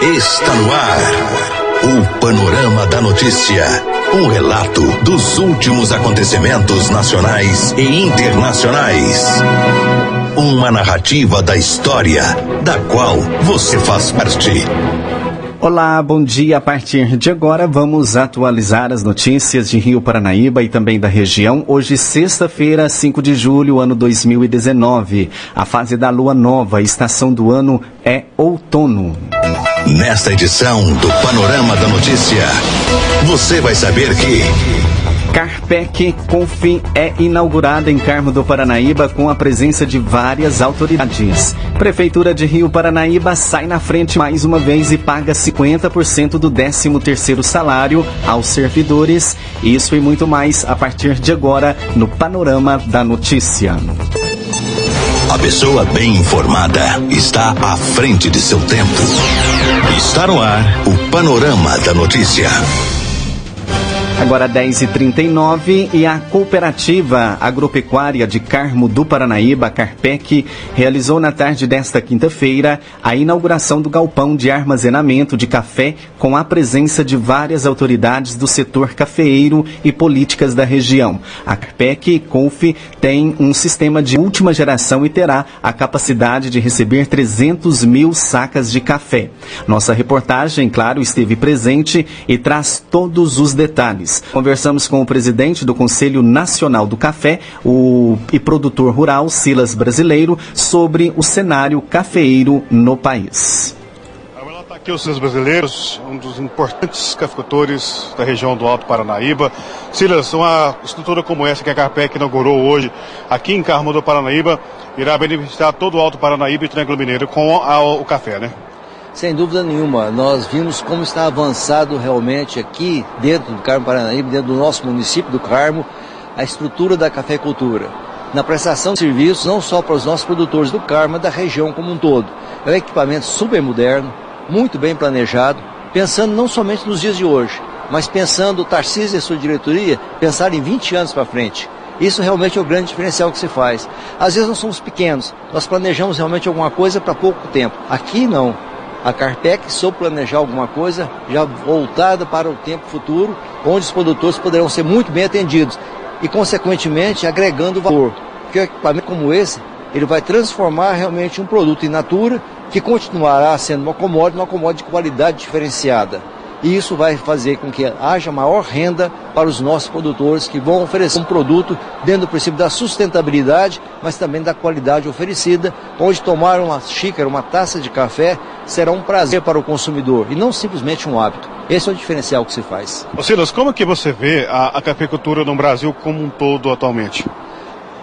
Está no ar. O Panorama da Notícia. Um relato dos últimos acontecimentos nacionais e internacionais. Uma narrativa da história, da qual você faz parte. Olá, bom dia. A partir de agora, vamos atualizar as notícias de Rio Paranaíba e também da região. Hoje, sexta-feira, 5 de julho, ano 2019. A fase da lua nova, estação do ano é outono. Nesta edição do Panorama da Notícia, você vai saber que. Carpec Confi é inaugurada em Carmo do Paranaíba com a presença de várias autoridades. Prefeitura de Rio Paranaíba sai na frente mais uma vez e paga 50% do 13º salário aos servidores. Isso e muito mais a partir de agora no Panorama da Notícia. A pessoa bem informada está à frente de seu tempo. Está no ar o Panorama da Notícia. Agora 10h39 e a Cooperativa Agropecuária de Carmo do Paranaíba, Carpec, realizou na tarde desta quinta-feira a inauguração do galpão de armazenamento de café com a presença de várias autoridades do setor cafeeiro e políticas da região. A Carpec Conf tem um sistema de última geração e terá a capacidade de receber 300 mil sacas de café. Nossa reportagem, claro, esteve presente e traz todos os detalhes. Conversamos com o presidente do Conselho Nacional do Café o, e produtor rural, Silas Brasileiro, sobre o cenário cafeeiro no país. Está aqui os Silas Brasileiros, um dos importantes cafeicultores da região do Alto Paranaíba. Silas, uma estrutura como essa que a Carpec inaugurou hoje aqui em Carmo do Paranaíba irá beneficiar todo o Alto Paranaíba e Triângulo Mineiro com a, o café, né? Sem dúvida nenhuma, nós vimos como está avançado realmente aqui dentro do Carmo Paranaíba, dentro do nosso município do Carmo, a estrutura da cafeicultura. Na prestação de serviços, não só para os nossos produtores do Carmo, mas da região como um todo. É um equipamento super moderno, muito bem planejado, pensando não somente nos dias de hoje, mas pensando Tarcísio e sua diretoria, pensar em 20 anos para frente. Isso realmente é o grande diferencial que se faz. Às vezes nós somos pequenos, nós planejamos realmente alguma coisa para pouco tempo. Aqui não a Carpec soube planejar alguma coisa já voltada para o tempo futuro, onde os produtores poderão ser muito bem atendidos e, consequentemente, agregando valor. Porque um equipamento como esse, ele vai transformar realmente um produto in natura que continuará sendo uma commodity, uma commodity de qualidade diferenciada. E isso vai fazer com que haja maior renda para os nossos produtores que vão oferecer um produto dentro do princípio da sustentabilidade, mas também da qualidade oferecida, onde tomar uma xícara, uma taça de café será um prazer para o consumidor e não simplesmente um hábito. Esse é o diferencial que se faz. Ô Silas, como que você vê a, a cafeicultura no Brasil como um todo atualmente?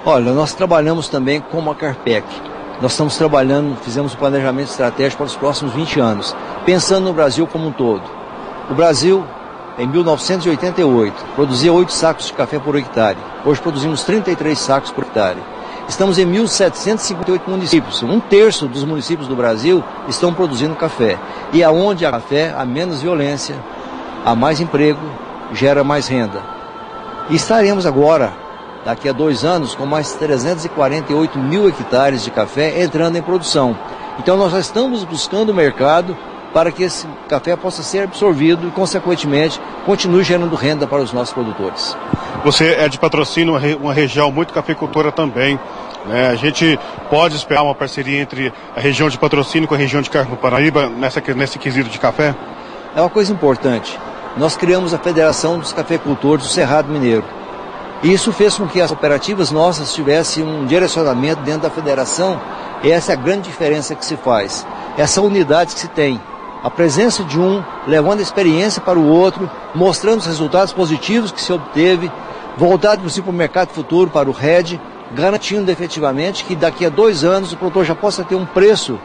Olha, nós trabalhamos também como a Carpec. Nós estamos trabalhando, fizemos um planejamento estratégico para os próximos 20 anos, pensando no Brasil como um todo. O Brasil, em 1988, produzia 8 sacos de café por hectare. Hoje produzimos 33 sacos por hectare. Estamos em 1.758 municípios. Um terço dos municípios do Brasil estão produzindo café. E aonde há café, há menos violência, há mais emprego, gera mais renda. E estaremos agora, daqui a dois anos, com mais 348 mil hectares de café entrando em produção. Então nós já estamos buscando o mercado para que esse café possa ser absorvido e, consequentemente, continue gerando renda para os nossos produtores. Você é de patrocínio, uma região muito cafeicultora também. Né? A gente pode esperar uma parceria entre a região de patrocínio com a região de Carmo Paraíba nessa, nesse quesito de café? É uma coisa importante. Nós criamos a Federação dos Cafeicultores do Cerrado Mineiro. E isso fez com que as cooperativas nossas tivessem um direcionamento dentro da federação. E essa é a grande diferença que se faz. Essa unidade que se tem a presença de um levando a experiência para o outro, mostrando os resultados positivos que se obteve, voltado para o mercado futuro, para o RED, garantindo efetivamente que daqui a dois anos o produtor já possa ter um preço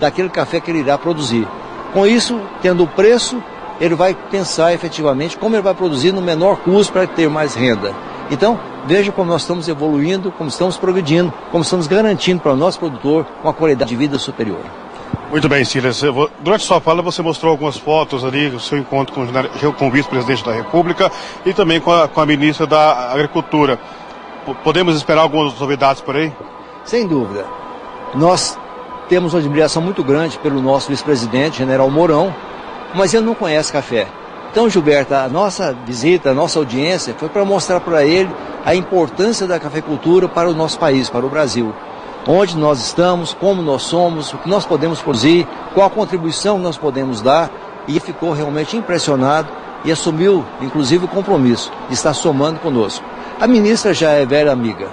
daquele café que ele irá produzir. Com isso, tendo o preço, ele vai pensar efetivamente como ele vai produzir no menor custo para ter mais renda. Então, veja como nós estamos evoluindo, como estamos progredindo, como estamos garantindo para o nosso produtor uma qualidade de vida superior. Muito bem, Silas. Durante sua fala, você mostrou algumas fotos ali, o seu encontro com, o vice-presidente da República e também com a, com a ministra da Agricultura. Podemos esperar algumas novidades por aí? Sem dúvida. Nós temos uma admiração muito grande pelo nosso vice-presidente, general Mourão, mas ele não conhece café. Então, Gilberto, a nossa visita, a nossa audiência foi para mostrar para ele a importância da cafeicultura para o nosso país, para o Brasil. Onde nós estamos, como nós somos, o que nós podemos produzir, qual a contribuição nós podemos dar. E ficou realmente impressionado e assumiu, inclusive, o compromisso de estar somando conosco. A ministra já é velha amiga.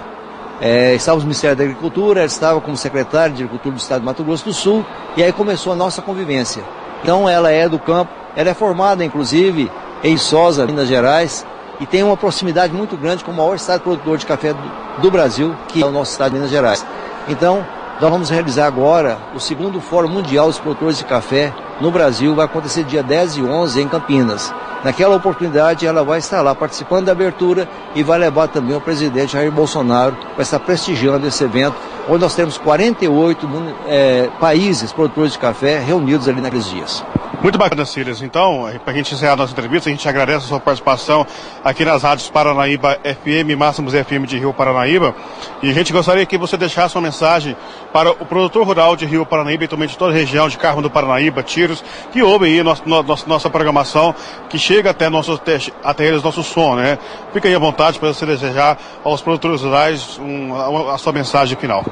É, no Ministério da Agricultura, ela estava como secretária de Agricultura do Estado de Mato Grosso do Sul, e aí começou a nossa convivência. Então ela é do campo, ela é formada inclusive em Sosa, Minas Gerais, e tem uma proximidade muito grande com o maior estado produtor de café do, do Brasil, que é o nosso estado de Minas Gerais. Então, nós vamos realizar agora o segundo Fórum Mundial dos Produtores de Café no Brasil, vai acontecer dia 10 e 11 em Campinas. Naquela oportunidade, ela vai estar lá participando da abertura e vai levar também o presidente Jair Bolsonaro para estar prestigiando esse evento, onde nós temos 48 é, países produtores de café reunidos ali naqueles dias. Muito bacana, Silas. Então, para a gente encerrar a nossa entrevista, a gente agradece a sua participação aqui nas rádios Paranaíba FM, Máximos FM de Rio Paranaíba. E a gente gostaria que você deixasse uma mensagem para o produtor rural de Rio Paranaíba e também de toda a região de Carmo do Paranaíba, Tiros, que ouvem aí nossa, nossa, nossa programação, que chega até, nosso, até eles nosso som, né? Fica aí à vontade para você desejar aos produtores rurais um, a, a sua mensagem final.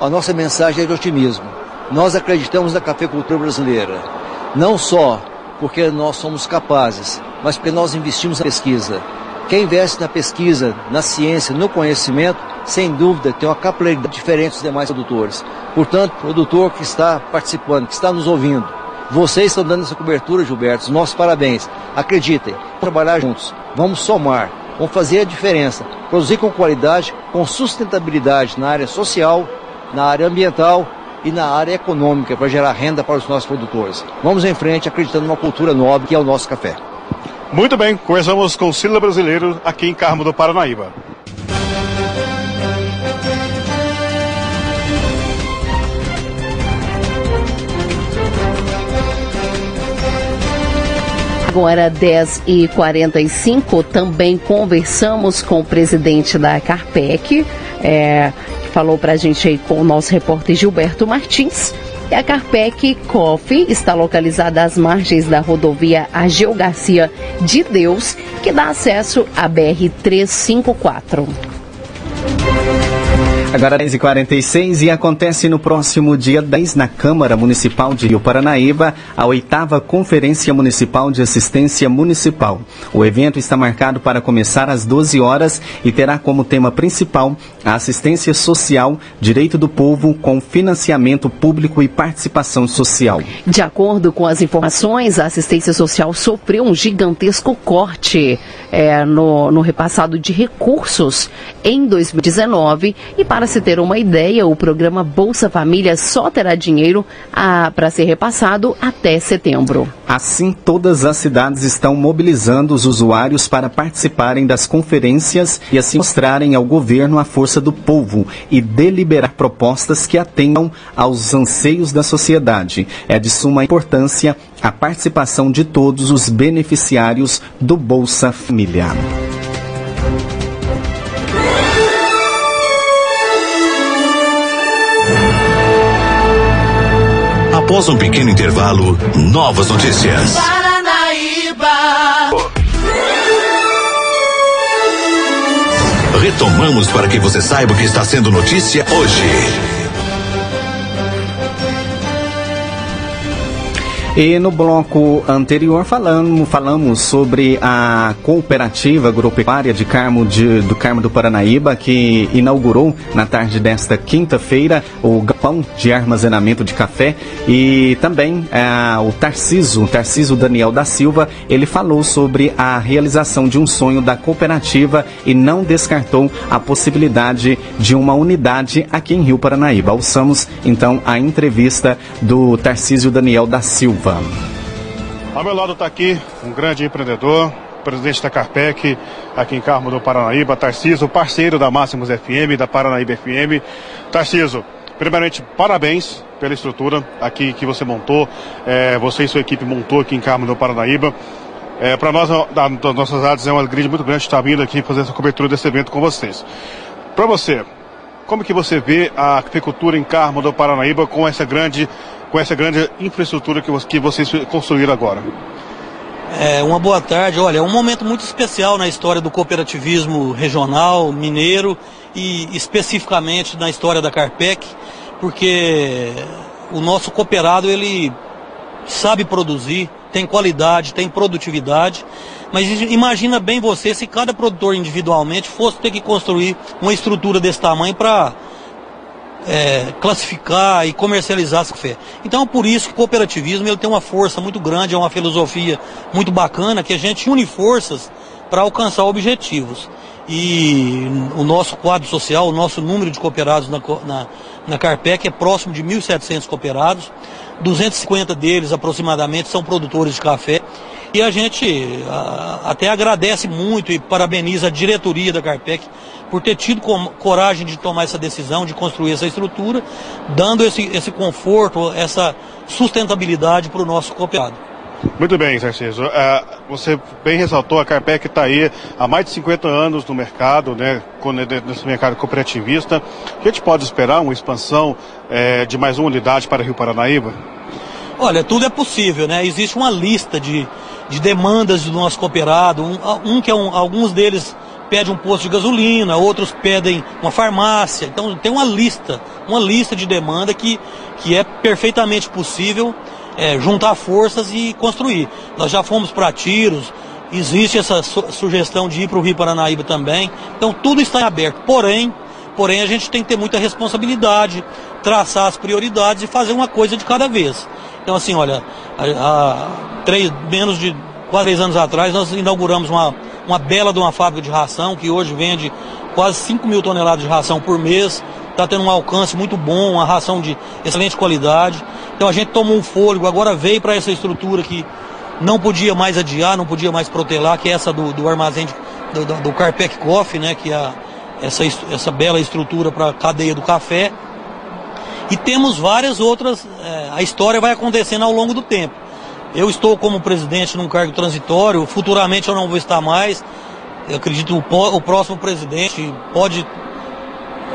A nossa mensagem é de otimismo. Nós acreditamos na cafeicultura brasileira não só porque nós somos capazes, mas porque nós investimos na pesquisa. Quem investe na pesquisa, na ciência, no conhecimento, sem dúvida tem uma capilaridade diferente dos demais produtores. Portanto, produtor que está participando, que está nos ouvindo, vocês estão dando essa cobertura, Gilberto, nossos parabéns. Acreditem, vamos trabalhar juntos, vamos somar, vamos fazer a diferença, produzir com qualidade, com sustentabilidade na área social, na área ambiental e na área econômica para gerar renda para os nossos produtores. Vamos em frente acreditando numa cultura nobre que é o nosso café. Muito bem, começamos com o Sila Brasileiro aqui em Carmo do Paranaíba. Agora 10 e 45 também conversamos com o presidente da Carpec, é, falou para a gente aí com o nosso repórter Gilberto Martins. A Carpec Coffee está localizada às margens da rodovia Ageu Garcia de Deus, que dá acesso à BR 354. Agora 10h46 e acontece no próximo dia 10 na Câmara Municipal de Rio Paranaíba a oitava Conferência Municipal de Assistência Municipal. O evento está marcado para começar às 12 horas e terá como tema principal a assistência social, direito do povo com financiamento público e participação social. De acordo com as informações, a assistência social sofreu um gigantesco corte é, no, no repassado de recursos em 2019 e para se ter uma ideia, o programa Bolsa Família só terá dinheiro ah, para ser repassado até setembro. Assim, todas as cidades estão mobilizando os usuários para participarem das conferências e assim mostrarem ao governo a força do povo e deliberar propostas que atendam aos anseios da sociedade. É de suma importância a participação de todos os beneficiários do Bolsa Família. Após um pequeno intervalo, novas notícias. Paranaíba. Retomamos para que você saiba o que está sendo notícia hoje. E no bloco anterior falamos, falamos sobre a cooperativa agropecuária de Carmo de, do Carmo do Paranaíba, que inaugurou na tarde desta quinta-feira o galpão de armazenamento de café e também é, o Tarciso, o Tarciso Daniel da Silva, ele falou sobre a realização de um sonho da cooperativa e não descartou a possibilidade de uma unidade aqui em Rio Paranaíba. Ouçamos então a entrevista do Tarcísio Daniel da Silva. Ao meu lado está aqui um grande empreendedor, presidente da Carpec, aqui em Carmo do Paranaíba, Tarciso, parceiro da Máximos FM, da Paranaíba FM. Tarciso, primeiramente, parabéns pela estrutura aqui que você montou, é, você e sua equipe montou aqui em Carmo do Paranaíba. É, Para nós, da, das nossas áreas, é uma alegria muito grande estar vindo aqui fazer essa cobertura desse evento com vocês. Para você, como que você vê a agricultura em Carmo do Paranaíba com essa grande, com essa grande infraestrutura que, que vocês construíram agora? É, uma boa tarde. Olha, é um momento muito especial na história do cooperativismo regional, mineiro e especificamente na história da Carpec, porque o nosso cooperado ele sabe produzir, tem qualidade, tem produtividade. Mas imagina bem você se cada produtor individualmente fosse ter que construir uma estrutura desse tamanho para é, classificar e comercializar esse café. Então, por isso que o cooperativismo ele tem uma força muito grande, é uma filosofia muito bacana, que a gente une forças para alcançar objetivos. E o nosso quadro social, o nosso número de cooperados na, na, na Carpec é próximo de 1.700 cooperados. 250 deles aproximadamente são produtores de café. E a gente a, até agradece muito e parabeniza a diretoria da Carpec por ter tido com, coragem de tomar essa decisão, de construir essa estrutura, dando esse, esse conforto, essa sustentabilidade para o nosso cooperado. Muito bem, Sarciso. Uh, você bem ressaltou, a Carpec está aí há mais de 50 anos no mercado, né, nesse mercado cooperativista. A gente pode esperar uma expansão eh, de mais uma unidade para Rio Paranaíba? Olha, tudo é possível, né? Existe uma lista de, de demandas do nosso cooperado, um, um que é um, alguns deles pedem um posto de gasolina, outros pedem uma farmácia. Então tem uma lista, uma lista de demanda que, que é perfeitamente possível é, juntar forças e construir. Nós já fomos para tiros, existe essa su sugestão de ir para o Rio Paranaíba também. Então tudo está aberto. Porém, porém a gente tem que ter muita responsabilidade, traçar as prioridades e fazer uma coisa de cada vez. Então assim, olha, há, três, menos de quase três anos atrás nós inauguramos uma, uma bela de uma fábrica de ração que hoje vende quase 5 mil toneladas de ração por mês está tendo um alcance muito bom, uma ração de excelente qualidade. Então a gente tomou um fôlego, agora veio para essa estrutura que não podia mais adiar, não podia mais protelar, que é essa do, do armazém de, do, do Carpec Coffee, né, que é a, essa, essa bela estrutura para a cadeia do café. E temos várias outras, é, a história vai acontecendo ao longo do tempo. Eu estou como presidente num cargo transitório, futuramente eu não vou estar mais. Eu acredito que o, o próximo presidente pode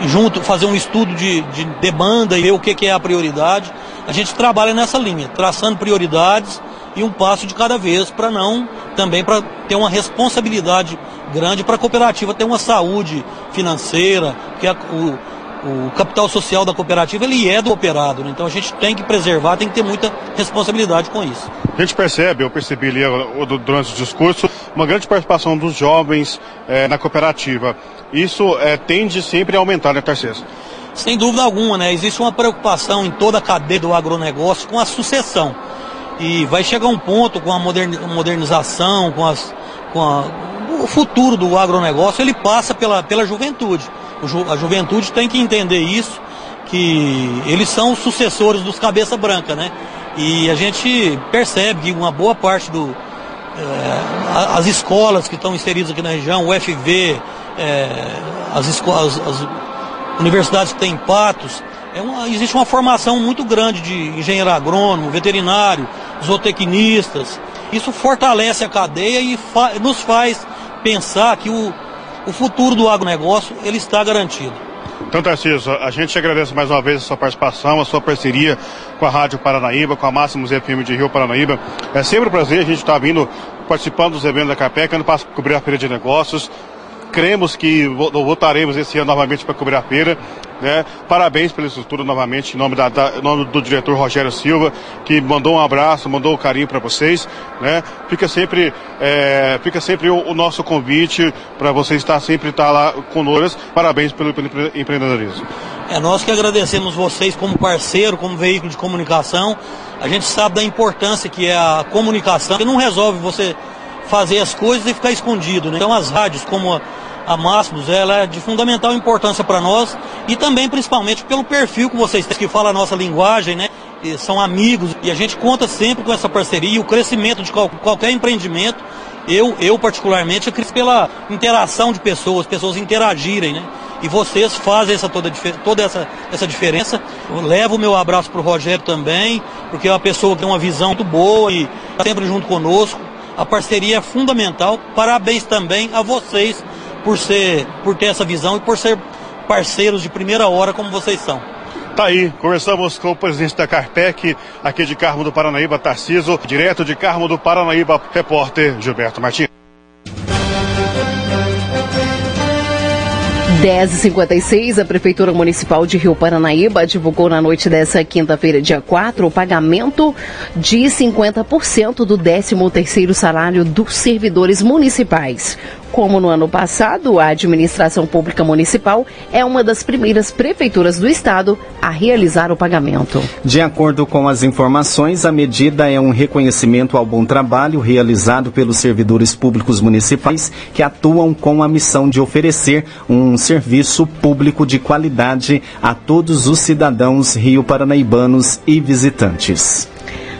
junto, fazer um estudo de, de demanda e ver o que, que é a prioridade. A gente trabalha nessa linha, traçando prioridades e um passo de cada vez para não também para ter uma responsabilidade grande para a cooperativa ter uma saúde financeira, que a, o, o capital social da cooperativa ele é do operado, né? então a gente tem que preservar, tem que ter muita responsabilidade com isso. A gente percebe, eu percebi ali durante o discurso, uma grande participação dos jovens é, na cooperativa. Isso é, tende sempre a aumentar, né, Tarcísio? Sem dúvida alguma, né? Existe uma preocupação em toda a cadeia do agronegócio com a sucessão. E vai chegar um ponto com a modernização, com, as, com a, o futuro do agronegócio, ele passa pela, pela juventude. a juventude tem que entender isso, que eles são os sucessores dos cabeça branca, né? E a gente percebe que uma boa parte do. É, as escolas que estão inseridas aqui na região, o FV, é, as, as universidades que têm patos, é uma, existe uma formação muito grande de engenheiro agrônomo, veterinário, zootecnistas. Isso fortalece a cadeia e fa nos faz pensar que o, o futuro do agronegócio ele está garantido. Então, Tarcísio, a gente agradece mais uma vez a sua participação, a sua parceria com a Rádio Paranaíba, com a Máximos FM de Rio Paranaíba. É sempre um prazer a gente estar vindo participando dos eventos da CAPEC, ano para cobrir a feira de negócios cremos que voltaremos esse ano novamente para cobrir a feira. Né? Parabéns pela estrutura novamente, em nome, da, da, nome do diretor Rogério Silva, que mandou um abraço, mandou um carinho para vocês. Né? Fica sempre, é, fica sempre o, o nosso convite para vocês estar sempre estar lá conosco. Parabéns pelo, pelo empreendedorismo. É nós que agradecemos vocês como parceiro, como veículo de comunicação. A gente sabe da importância que é a comunicação, que não resolve você fazer as coisas e ficar escondido. Né? Então as rádios como a, a Máximos, ela é de fundamental importância para nós e também principalmente pelo perfil que vocês têm, que fala a nossa linguagem, né? E são amigos e a gente conta sempre com essa parceria e o crescimento de qual, qualquer empreendimento. Eu, eu particularmente, acredito pela interação de pessoas, pessoas interagirem, né? E vocês fazem essa toda, toda essa, essa diferença. Eu levo o meu abraço para o Rogério também, porque é uma pessoa que tem uma visão muito boa e está sempre junto conosco. A parceria é fundamental. Parabéns também a vocês por, ser, por ter essa visão e por ser parceiros de primeira hora como vocês são. Tá aí, conversamos com o presidente da Carpec, aqui de Carmo do Paranaíba, Tarciso, direto de Carmo do Paranaíba, repórter Gilberto Martins. 10h56, a Prefeitura Municipal de Rio Paranaíba divulgou na noite dessa quinta-feira, dia 4, o pagamento de 50% do 13º salário dos servidores municipais. Como no ano passado, a administração pública municipal é uma das primeiras prefeituras do estado a realizar o pagamento. De acordo com as informações, a medida é um reconhecimento ao bom trabalho realizado pelos servidores públicos municipais que atuam com a missão de oferecer um serviço público de qualidade a todos os cidadãos rio-paranaíbanos e visitantes.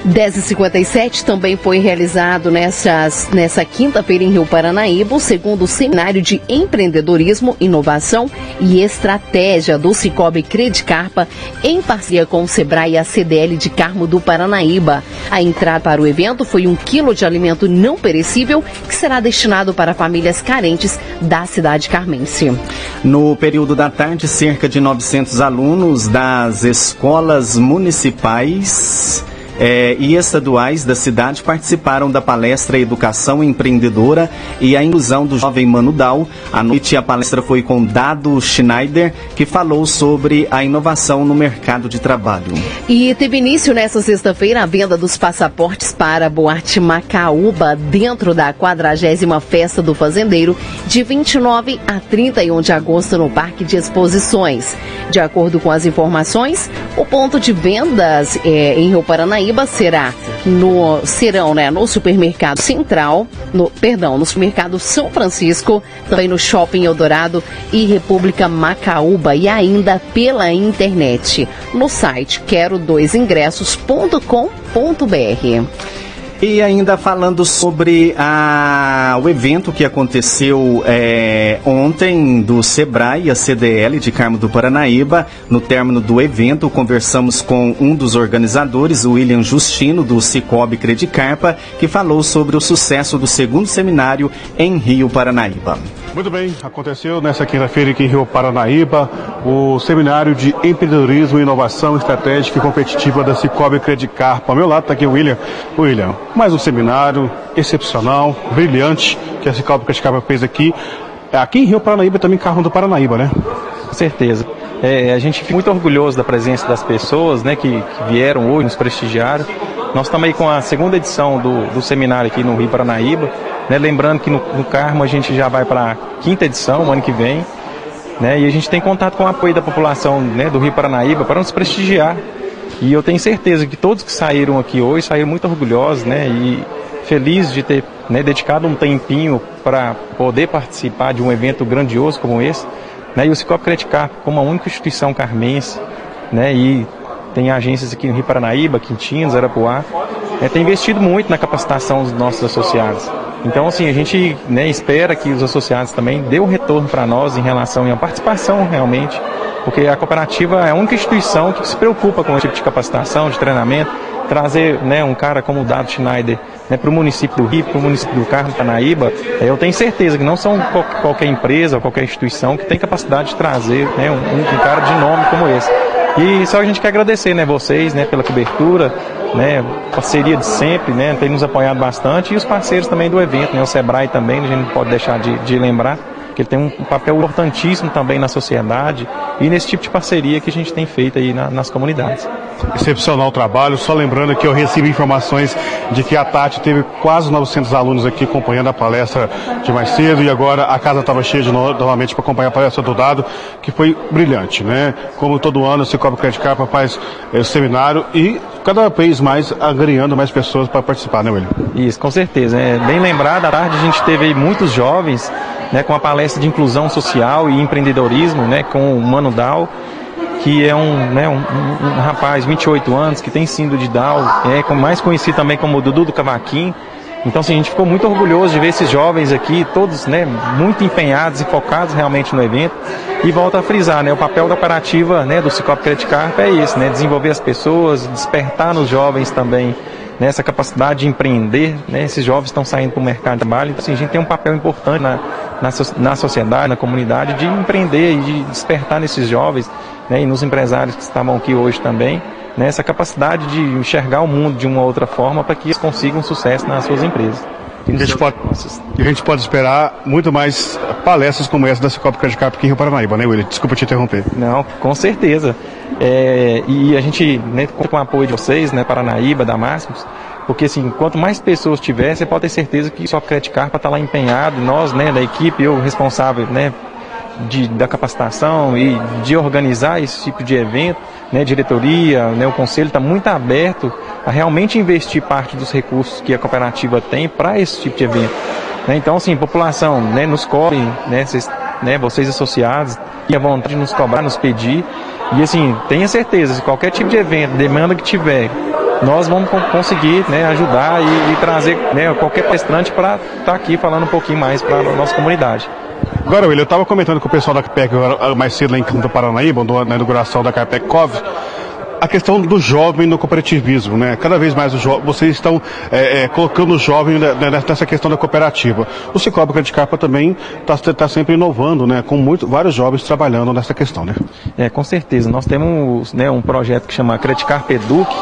10h57 também foi realizado nessas, nessa quinta-feira em Rio Paranaíba o segundo seminário de empreendedorismo, inovação e estratégia do Cicobi Credicarpa em parceria com o Sebrae e a CDL de Carmo do Paranaíba. A entrada para o evento foi um quilo de alimento não perecível que será destinado para famílias carentes da cidade carmense. No período da tarde, cerca de 900 alunos das escolas municipais é, e estaduais da cidade participaram da palestra Educação Empreendedora e a Inclusão do Jovem Mano Dal. À noite, a palestra foi com Dado Schneider, que falou sobre a inovação no mercado de trabalho. E teve início nesta sexta-feira a venda dos passaportes para Boate Macaúba, dentro da 40 Festa do Fazendeiro, de 29 a 31 de agosto no Parque de Exposições. De acordo com as informações, o ponto de vendas é, em Rio Paranaíba será no serão, né, no supermercado Central, no perdão, no supermercado São Francisco, também no Shopping Eldorado e República Macaúba e ainda pela internet no site quero dois ingressos.com.br. E ainda falando sobre a, o evento que aconteceu é, ontem do Sebrae, a CDL de Carmo do Paranaíba. No término do evento, conversamos com um dos organizadores, o William Justino, do Cicobi Credicarpa, que falou sobre o sucesso do segundo seminário em Rio Paranaíba. Muito bem, aconteceu nessa quinta-feira aqui em Rio Paranaíba o seminário de empreendedorismo, inovação estratégica e competitiva da Cicobi Credicarpa. Ao meu lado está aqui o William. William, mais um seminário excepcional, brilhante, que a Cicobi Credicarpa fez aqui. É, aqui em Rio Paranaíba também Carro do Paranaíba, né? Com certeza. É, a gente fica muito orgulhoso da presença das pessoas né, que, que vieram hoje, nos prestigiaram. Nós estamos aí com a segunda edição do, do seminário aqui no Rio Paranaíba. Né? Lembrando que no, no Carmo a gente já vai para a quinta edição, ano que vem. Né? E a gente tem contato com o apoio da população né, do Rio Paranaíba para nos prestigiar. E eu tenho certeza que todos que saíram aqui hoje saíram muito orgulhosos né, e felizes de ter né, dedicado um tempinho para poder participar de um evento grandioso como esse. Né, e o Cicobi Credicar, como a única instituição carmense, né, e tem agências aqui no Rio Paranaíba, Quintinos, Arapuá, é, tem investido muito na capacitação dos nossos associados. Então, assim, a gente né, espera que os associados também dêem um retorno para nós em relação à participação realmente, porque a cooperativa é a única instituição que se preocupa com esse tipo de capacitação, de treinamento, trazer né, um cara como o Dado Schneider né, para o município do Rio, para o município do Carmo, Paranaíba, é, eu tenho certeza que não são qualquer empresa ou qualquer instituição que tem capacidade de trazer né, um, um cara de nome como esse. E só a gente quer agradecer né, vocês né, pela cobertura, né, parceria de sempre, né, tem nos apoiado bastante e os parceiros também do evento, né, o Sebrae também, a gente não pode deixar de, de lembrar que ele tem um papel importantíssimo também na sociedade e nesse tipo de parceria que a gente tem feito aí na, nas comunidades. Excepcional o trabalho, só lembrando que eu recebi informações de que a Tati teve quase 900 alunos aqui acompanhando a palestra de mais cedo e agora a casa estava cheia de no, novamente para acompanhar a palestra do Dado, que foi brilhante, né? Como todo ano, o Cicobi Credit Capa faz esse seminário e cada vez mais agregando mais pessoas para participar, né, William? Isso, com certeza. É bem lembrado, à tarde a gente teve aí muitos jovens né, com a palestra de inclusão social e empreendedorismo, né, com o Mano Dal, que é um, né, um, um, rapaz, 28 anos, que tem sido de Down, é mais conhecido também como Dudu do Cavaquinho. Então, assim, a gente ficou muito orgulhoso de ver esses jovens aqui, todos né, muito empenhados e focados realmente no evento. E volta a frisar, né, o papel da operativa né, do Cicop Credit Card é esse, né, desenvolver as pessoas, despertar nos jovens também né, essa capacidade de empreender. Né, esses jovens estão saindo para o mercado de trabalho, então assim, a gente tem um papel importante na, na, na sociedade, na comunidade, de empreender e de despertar nesses jovens né, e nos empresários que estavam aqui hoje também, né, essa capacidade de enxergar o mundo de uma outra forma para que eles consigam sucesso nas suas empresas. E a, gente pode, a gente pode esperar muito mais palestras como essa da Cicobi Credit Cap aqui em Rio Paranaíba, né, William? Desculpa te interromper. Não, com certeza. É, e a gente, né, com o apoio de vocês, né, Paranaíba, da Máximos, porque assim, quanto mais pessoas tiver, você pode ter certeza que só Credit Carpa está lá empenhado, nós, né, da equipe, eu responsável, né, de, da capacitação e de organizar esse tipo de evento, né, diretoria, né, o conselho está muito aberto a realmente investir parte dos recursos que a cooperativa tem para esse tipo de evento. Né, então, assim, população, né, nos cobrem, né, vocês, né, vocês associados, e a vontade de nos cobrar, nos pedir, e assim, tenha certeza, se qualquer tipo de evento, demanda que tiver, nós vamos conseguir né, ajudar e, e trazer né, qualquer palestrante para estar tá aqui falando um pouquinho mais para a nossa comunidade. Agora, William, eu estava comentando com o pessoal da CAPEC mais cedo lá em Campo do Paranaíba, na inauguração da CAPEC COV, a questão do jovem no cooperativismo, né? Cada vez mais vocês estão é, é, colocando o jovem nessa questão da cooperativa. O Cicobi Credit Carpa também está tá sempre inovando, né? Com muito, vários jovens trabalhando nessa questão, né? É, com certeza. Nós temos né, um projeto que chama Credit Carpa Eduque,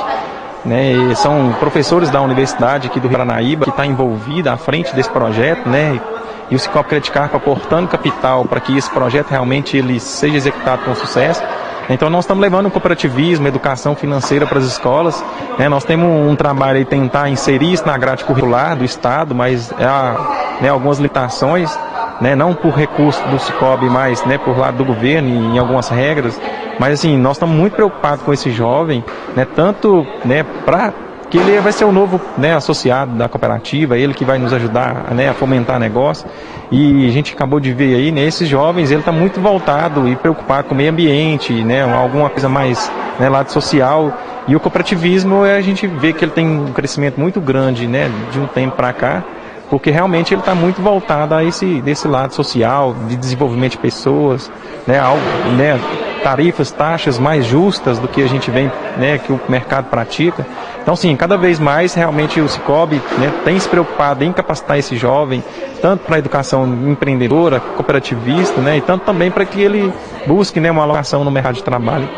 né, são professores da universidade aqui do Rio Paranaíba que está envolvida à frente desse projeto, né, e o Cicobi Credit Carpa aportando capital para que esse projeto realmente ele seja executado com sucesso. Então nós estamos levando o cooperativismo, educação financeira para as escolas. Né? Nós temos um trabalho aí tentar inserir isso na grade curricular do Estado, mas há né, algumas limitações, né? não por recurso do Cicobi, mas né, por lado do governo e em algumas regras. Mas assim, nós estamos muito preocupados com esse jovem, né? tanto né, para que ele vai ser o novo né, associado da cooperativa, ele que vai nos ajudar né, a fomentar negócio. E a gente acabou de ver aí, né, esses jovens, ele está muito voltado e preocupado com o meio ambiente, né, alguma coisa mais né, lado social. E o cooperativismo, a gente vê que ele tem um crescimento muito grande né, de um tempo para cá, porque realmente ele está muito voltado a esse desse lado social, de desenvolvimento de pessoas, né, algo, né, tarifas, taxas mais justas do que a gente vem, né, que o mercado pratica. Então, sim, cada vez mais realmente o Cicobi né, tem se preocupado em capacitar esse jovem, tanto para a educação empreendedora, cooperativista, né, e tanto também para que ele busque né, uma alocação no mercado de trabalho.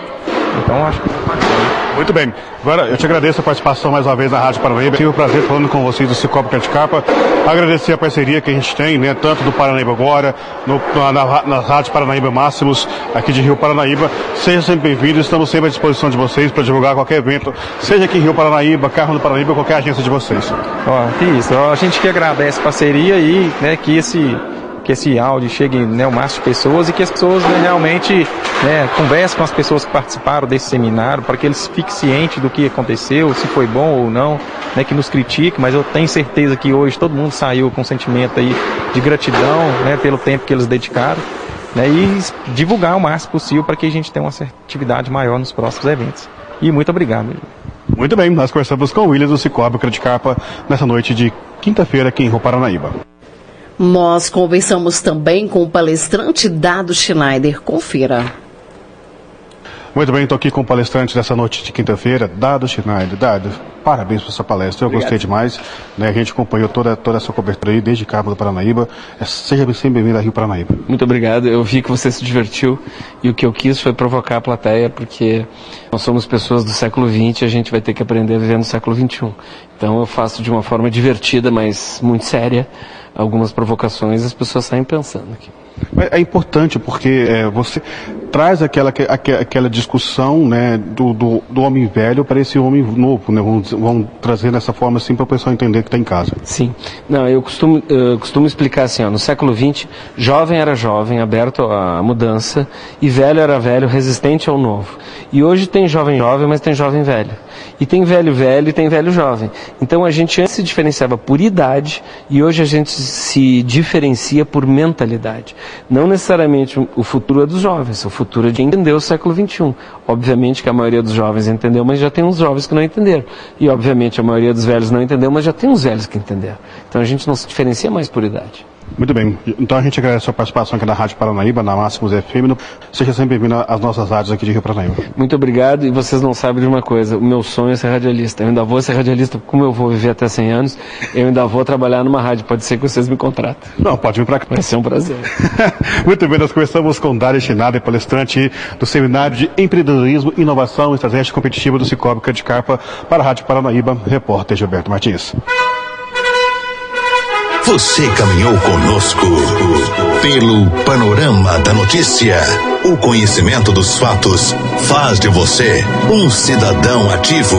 Então, acho que muito bem. Agora, eu te agradeço a participação mais uma vez na Rádio Paranaíba. Tive o prazer falando com vocês do Cicobi Capa. Agradecer a parceria que a gente tem, né, tanto do Paranaíba Agora, no, na, na, Rádio Paranaíba Máximos, aqui de Rio Paranaíba. Seja sempre bem-vindo, estamos sempre à disposição de vocês para divulgar qualquer evento, seja aqui em Rio Paranaíba, Carro do Paranaíba, qualquer agência de vocês. Ó, que isso. A gente que agradece a parceria e né, que esse que esse áudio chegue né, ao máximo de pessoas e que as pessoas né, realmente né, conversem com as pessoas que participaram desse seminário para que eles fiquem cientes do que aconteceu, se foi bom ou não, né, que nos critique, mas eu tenho certeza que hoje todo mundo saiu com um sentimento aí de gratidão né, pelo tempo que eles dedicaram né, e divulgar o máximo possível para que a gente tenha uma assertividade maior nos próximos eventos. E muito obrigado. Muito bem, nós conversamos com o Williams do Cicobi Credit Carpa nessa noite de quinta-feira aqui em Rio Paranaíba. Nós conversamos também com o palestrante Dado Schneider. Confira. Muito bem, estou aqui com o palestrante dessa noite de quinta-feira, Dado Schneider. Dado, parabéns por sua palestra, eu Obrigado. gostei demais. Né, a gente acompanhou toda, toda a sua cobertura aí, desde Cabo do Paranaíba. É, seja sempre bem-vindo a Rio Paranaíba. Muito obrigado, eu vi que você se divertiu e o que eu quis foi provocar a plateia, porque nós somos pessoas do século XX e a gente vai ter que aprender a viver no século XXI. Então eu faço de uma forma divertida, mas muito séria algumas provocações, as pessoas saem pensando aqui. É importante porque é, você traz aquela, aquela discussão né, do, do, do homem velho para esse homem novo, né? Vamos, vamos trazer dessa forma assim para o pessoal entender que está em casa. Sim. Não, eu costumo, eu costumo explicar assim, ó, no século XX, jovem era jovem, aberto à mudança, e velho era velho, resistente ao novo. E hoje tem jovem jovem, mas tem jovem velho. E tem velho velho e tem velho jovem. Então a gente antes se diferenciava por idade e hoje a gente se diferencia por mentalidade. Não necessariamente o futuro é dos jovens, o futuro é de entender o século XXI. Obviamente que a maioria dos jovens entendeu, mas já tem uns jovens que não entenderam. E obviamente a maioria dos velhos não entendeu, mas já tem uns velhos que entenderam. Então a gente não se diferencia mais por idade. Muito bem. Então a gente agradece a sua participação aqui na Rádio Paranaíba, na Máximos FM. Seja sempre bem-vindo às nossas rádios aqui de Rio Paranaíba. Muito obrigado. E vocês não sabem de uma coisa: o meu sonho é ser radialista. Eu ainda vou ser radialista, como eu vou viver até 100 anos, eu ainda vou trabalhar numa rádio. Pode ser que vocês me contratem. Não, pode vir para cá. Vai ser um prazer. Muito bem, nós conversamos com Dário Chinada, palestrante do Seminário de Empreendedorismo, Inovação e Estratégia Competitiva do Cicobi de Carpa, para a Rádio Paranaíba, repórter Gilberto Martins. Você caminhou conosco pelo panorama da notícia. O conhecimento dos fatos faz de você um cidadão ativo.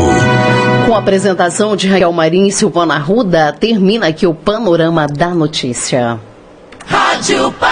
Com a apresentação de Raquel Marim e Silvana Ruda, termina aqui o panorama da notícia. Rádio Paranaíba.